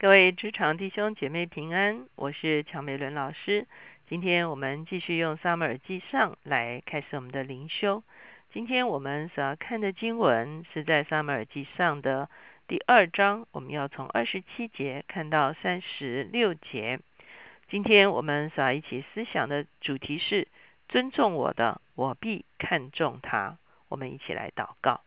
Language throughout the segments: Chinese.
各位职场弟兄姐妹平安，我是乔美伦老师。今天我们继续用撒母耳记上来开始我们的灵修。今天我们所要看的经文是在撒母耳记上的第二章，我们要从二十七节看到三十六节。今天我们所要一起思想的主题是：尊重我的，我必看重他。我们一起来祷告。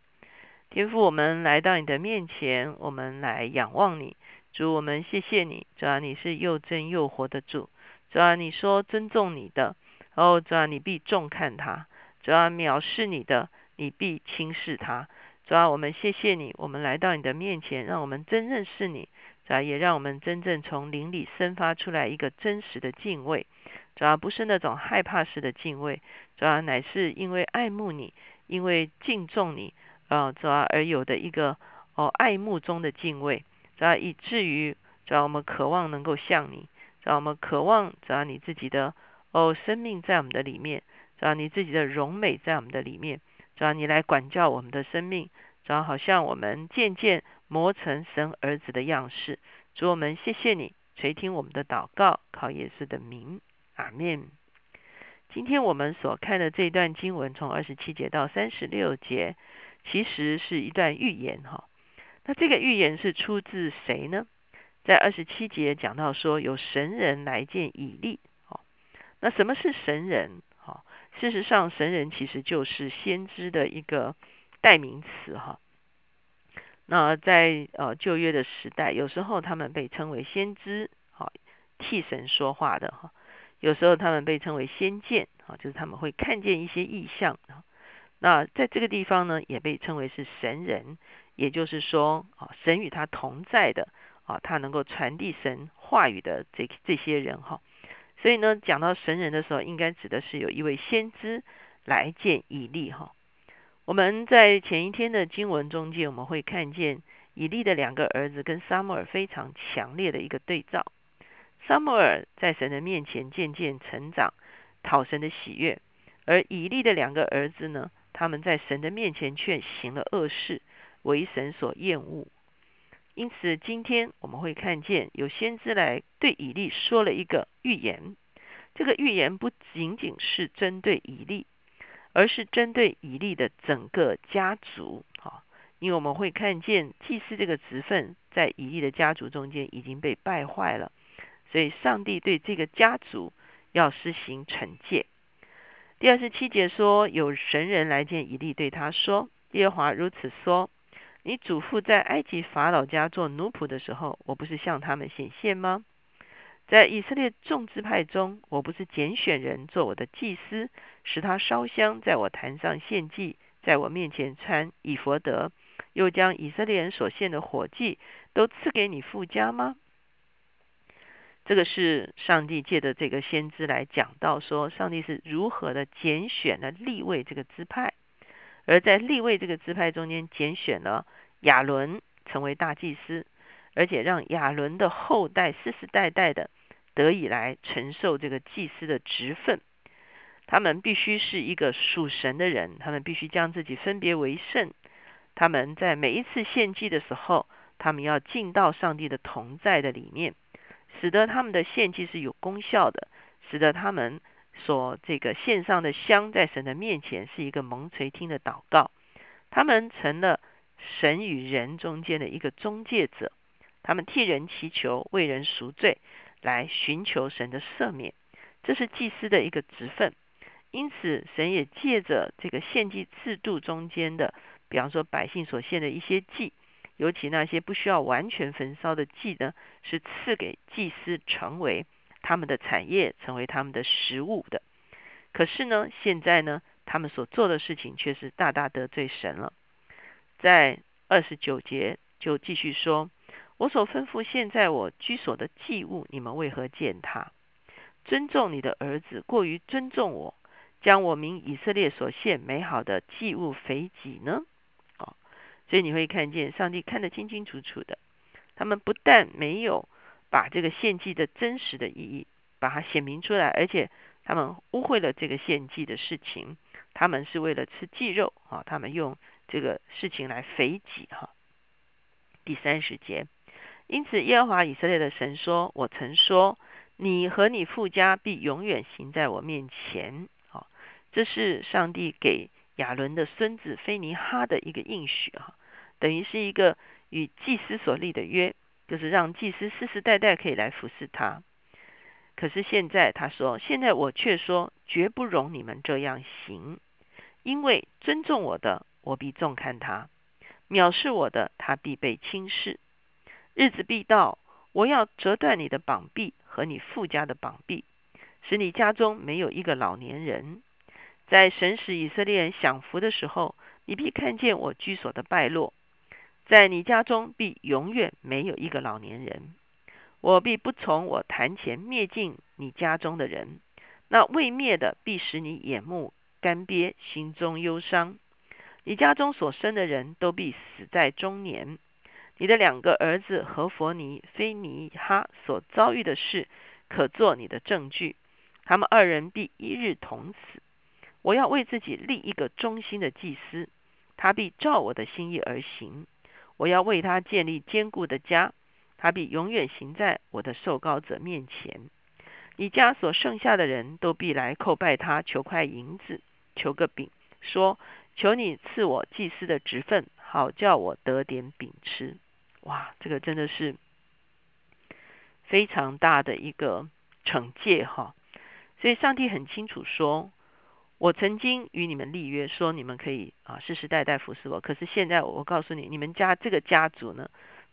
天父，我们来到你的面前，我们来仰望你。主，我们谢谢你，主啊，你是又真又活的主，主啊，你说尊重你的，哦，主啊，你必重看他，主啊，藐视你的，你必轻视他，主啊，我们谢谢你，我们来到你的面前，让我们真认识你，主啊，也让我们真正从灵里生发出来一个真实的敬畏，主啊，不是那种害怕式的敬畏，主啊，乃是因为爱慕你，因为敬重你，啊，主啊，而有的一个哦爱慕中的敬畏。只要以至于，只要我们渴望能够像你，只要我们渴望，只要你自己的哦生命在我们的里面，只要你自己的荣美在我们的里面，只要你来管教我们的生命，只要好像我们渐渐磨成神儿子的样式。主我们谢谢你垂听我们的祷告，靠耶稣的名，阿门。今天我们所看的这一段经文，从二十七节到三十六节，其实是一段预言哈。那这个预言是出自谁呢？在二十七节讲到说，有神人来见以利。哦，那什么是神人？哈，事实上，神人其实就是先知的一个代名词。哈，那在呃旧约的时代，有时候他们被称为先知，好替神说话的。哈，有时候他们被称为先见，啊，就是他们会看见一些异象。那在这个地方呢，也被称为是神人。也就是说，啊，神与他同在的，啊，他能够传递神话语的这这些人，哈，所以呢，讲到神人的时候，应该指的是有一位先知来见以利，哈。我们在前一天的经文中间，我们会看见以利的两个儿子跟撒母耳非常强烈的一个对照。撒母耳在神的面前渐渐成长，讨神的喜悦，而以利的两个儿子呢，他们在神的面前却行了恶事。为神所厌恶，因此今天我们会看见有先知来对以利说了一个预言。这个预言不仅仅是针对以利，而是针对以利的整个家族。哈，因为我们会看见祭司这个职分在以利的家族中间已经被败坏了，所以上帝对这个家族要施行惩戒。第二十七节说，有神人来见以利，对他说：“耶和华如此说。”你祖父在埃及法老家做奴仆的时候，我不是向他们显现吗？在以色列众支派中，我不是拣选人做我的祭司，使他烧香在我坛上献祭，在我面前穿以佛德，又将以色列人所献的火祭都赐给你父家吗？这个是上帝借的这个先知来讲到说，上帝是如何的拣选了立位这个支派。而在立位这个支派中间，拣选了亚伦成为大祭司，而且让亚伦的后代世世代代的得以来承受这个祭司的职分。他们必须是一个属神的人，他们必须将自己分别为圣。他们在每一次献祭的时候，他们要进到上帝的同在的里面，使得他们的献祭是有功效的，使得他们。所这个献上的香，在神的面前是一个蒙垂听的祷告。他们成了神与人中间的一个中介者，他们替人祈求，为人赎罪，来寻求神的赦免。这是祭司的一个职分。因此，神也借着这个献祭制度中间的，比方说百姓所献的一些祭，尤其那些不需要完全焚烧的祭呢，是赐给祭司成为。他们的产业成为他们的食物的，可是呢，现在呢，他们所做的事情却是大大得罪神了。在二十九节就继续说：“我所吩咐现在我居所的祭物，你们为何践踏？尊重你的儿子过于尊重我，将我名以色列所献美好的祭物肥己呢？”哦，所以你会看见上帝看得清清楚楚的，他们不但没有。把这个献祭的真实的意义，把它显明出来，而且他们污秽了这个献祭的事情，他们是为了吃祭肉啊，他们用这个事情来肥己哈。第三十节，因此，耶和华以色列的神说：“我曾说，你和你父家必永远行在我面前。”啊，这是上帝给亚伦的孙子菲尼哈的一个应许啊，等于是一个与祭司所立的约，就是让祭司世世代代可以来服侍他。可是现在他说：“现在我却说，绝不容你们这样行，因为尊重我的，我必重看他；藐视我的，他必被轻视。”日子必到，我要折断你的膀臂和你父家的膀臂，使你家中没有一个老年人。在神使以色列人享福的时候，你必看见我居所的败落。在你家中必永远没有一个老年人。我必不从我坛前灭尽你家中的人，那未灭的必使你眼目干瘪，心中忧伤。你家中所生的人都必死在中年。你的两个儿子和佛尼、菲尼哈所遭遇的事，可做你的证据。他们二人必一日同死。我要为自己立一个忠心的祭司，他必照我的心意而行。我要为他建立坚固的家，他必永远行在我的受膏者面前。你家所剩下的人都必来叩拜他，求块银子，求个饼，说：求你赐我祭司的职分，好叫我得点饼吃。哇，这个真的是非常大的一个惩戒哈！所以上帝很清楚说，我曾经与你们立约，说你们可以啊世世代代服侍我。可是现在我告诉你，你们家这个家族呢，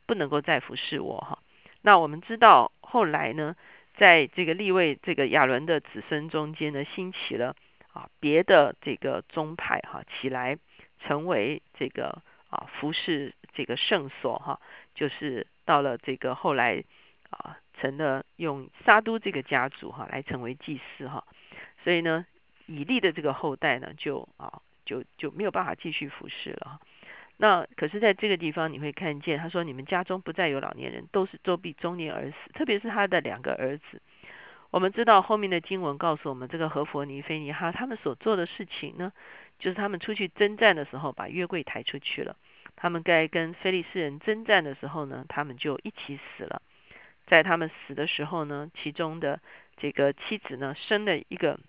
不能够再服侍我哈。那我们知道后来呢，在这个立位这个亚伦的子孙中间呢，兴起了啊别的这个宗派哈起来，成为这个啊服侍这个圣所哈。就是到了这个后来啊，成了用沙都这个家族哈来成为祭司哈，所以呢，以利的这个后代呢就啊就就没有办法继续服侍了。那可是在这个地方你会看见，他说你们家中不再有老年人，都是周必中年而死，特别是他的两个儿子。我们知道后面的经文告诉我们，这个何佛尼、菲尼哈他们所做的事情呢，就是他们出去征战的时候把约柜抬出去了。他们该跟菲利斯人征战的时候呢，他们就一起死了。在他们死的时候呢，其中的这个妻子呢，生了一个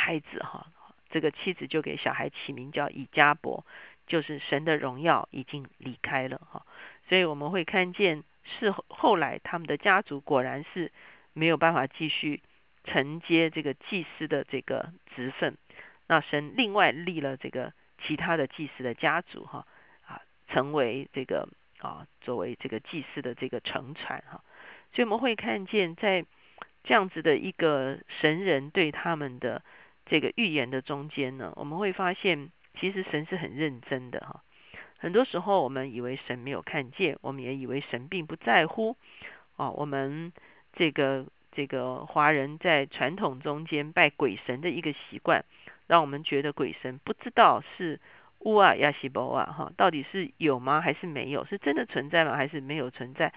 孩子哈，这个妻子就给小孩起名叫以加伯，就是神的荣耀已经离开了哈。所以我们会看见，是后来他们的家族果然是没有办法继续承接这个祭司的这个职分，那神另外立了这个其他的祭司的家族哈啊。成为这个啊，作为这个祭司的这个乘船哈，所以我们会看见，在这样子的一个神人对他们的这个预言的中间呢，我们会发现，其实神是很认真的哈。很多时候我们以为神没有看见，我们也以为神并不在乎啊。我们这个这个华人在传统中间拜鬼神的一个习惯，让我们觉得鬼神不知道是。乌啊亚西伯啊哈，到底是有吗？还是没有？是真的存在吗？还是没有存在？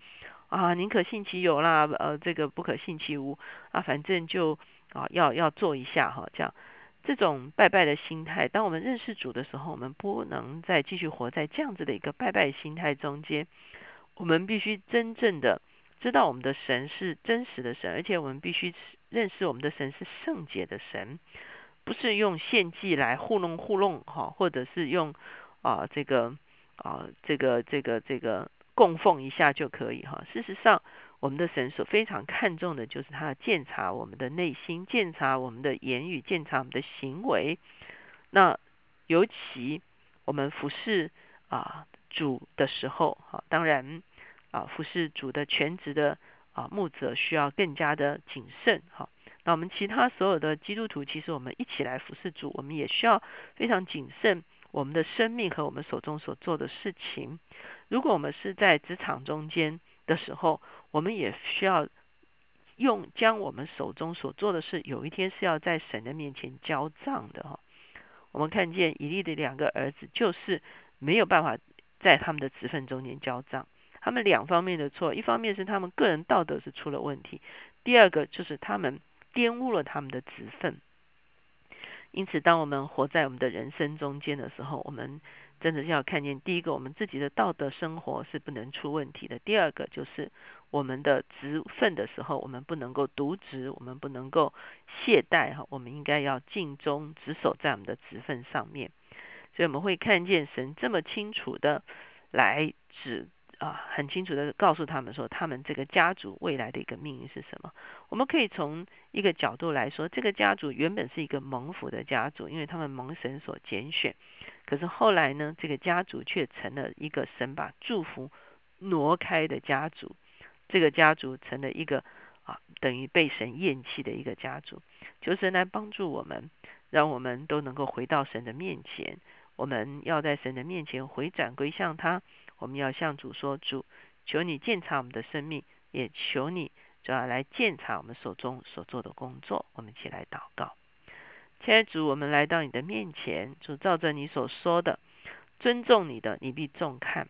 啊，宁可信其有啦，呃，这个不可信其无啊，反正就啊要要做一下哈，这样这种拜拜的心态，当我们认识主的时候，我们不能再继续活在这样子的一个拜拜心态中间。我们必须真正的知道我们的神是真实的神，而且我们必须认识我们的神是圣洁的神。不是用献祭来糊弄糊弄哈，或者是用啊这个啊这个这个这个供奉一下就可以哈。事实上，我们的神所非常看重的就是他检查我们的内心，检查我们的言语，检查我们的行为。那尤其我们服侍啊主的时候哈，当然啊服侍主的全职的啊牧者需要更加的谨慎哈。那我们其他所有的基督徒，其实我们一起来服侍主，我们也需要非常谨慎我们的生命和我们手中所做的事情。如果我们是在职场中间的时候，我们也需要用将我们手中所做的事，有一天是要在神的面前交账的哈。我们看见以利的两个儿子，就是没有办法在他们的职分中间交账，他们两方面的错，一方面是他们个人道德是出了问题，第二个就是他们。玷污了他们的职分，因此，当我们活在我们的人生中间的时候，我们真的是要看见，第一个，我们自己的道德生活是不能出问题的；第二个，就是我们的职分的时候，我们不能够渎职，我们不能够懈怠哈，我们应该要尽忠职守在我们的职分上面。所以我们会看见神这么清楚的来指啊，很清楚的告诉他们说，他们这个家族未来的一个命运是什么。我们可以从一个角度来说，这个家族原本是一个蒙福的家族，因为他们蒙神所拣选。可是后来呢，这个家族却成了一个神把祝福挪开的家族，这个家族成了一个啊，等于被神厌弃的一个家族。求神来帮助我们，让我们都能够回到神的面前。我们要在神的面前回转归向他。我们要向主说：“主，求你鉴察我们的生命，也求你主要来鉴察我们手中所做的工作。”我们一起来祷告。亲爱的主，我们来到你的面前，主照着你所说的，尊重你的，你必重看；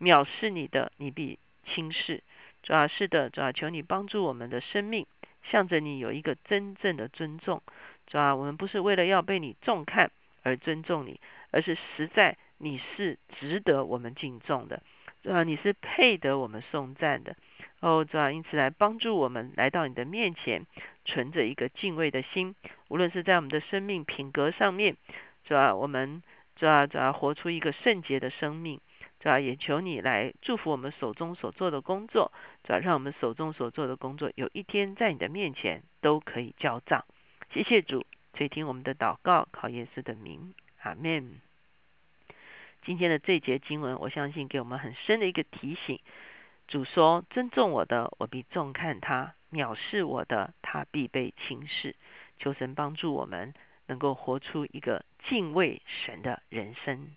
藐视你的，你必轻视。主要是的，主要求你帮助我们的生命，向着你有一个真正的尊重。主要我们不是为了要被你重看而尊重你。而是实在你是值得我们敬重的，主啊，你是配得我们颂赞的，哦，主啊，因此来帮助我们来到你的面前，存着一个敬畏的心，无论是在我们的生命品格上面，主啊，我们主啊主要活出一个圣洁的生命，主啊，也求你来祝福我们手中所做的工作，主要，让我们手中所做的工作有一天在你的面前都可以交账。谢谢主垂听我们的祷告，考耶稣的名，阿门。今天的这节经文，我相信给我们很深的一个提醒。主说：“尊重我的，我必重看他；藐视我的，他必被轻视。”求神帮助我们，能够活出一个敬畏神的人生。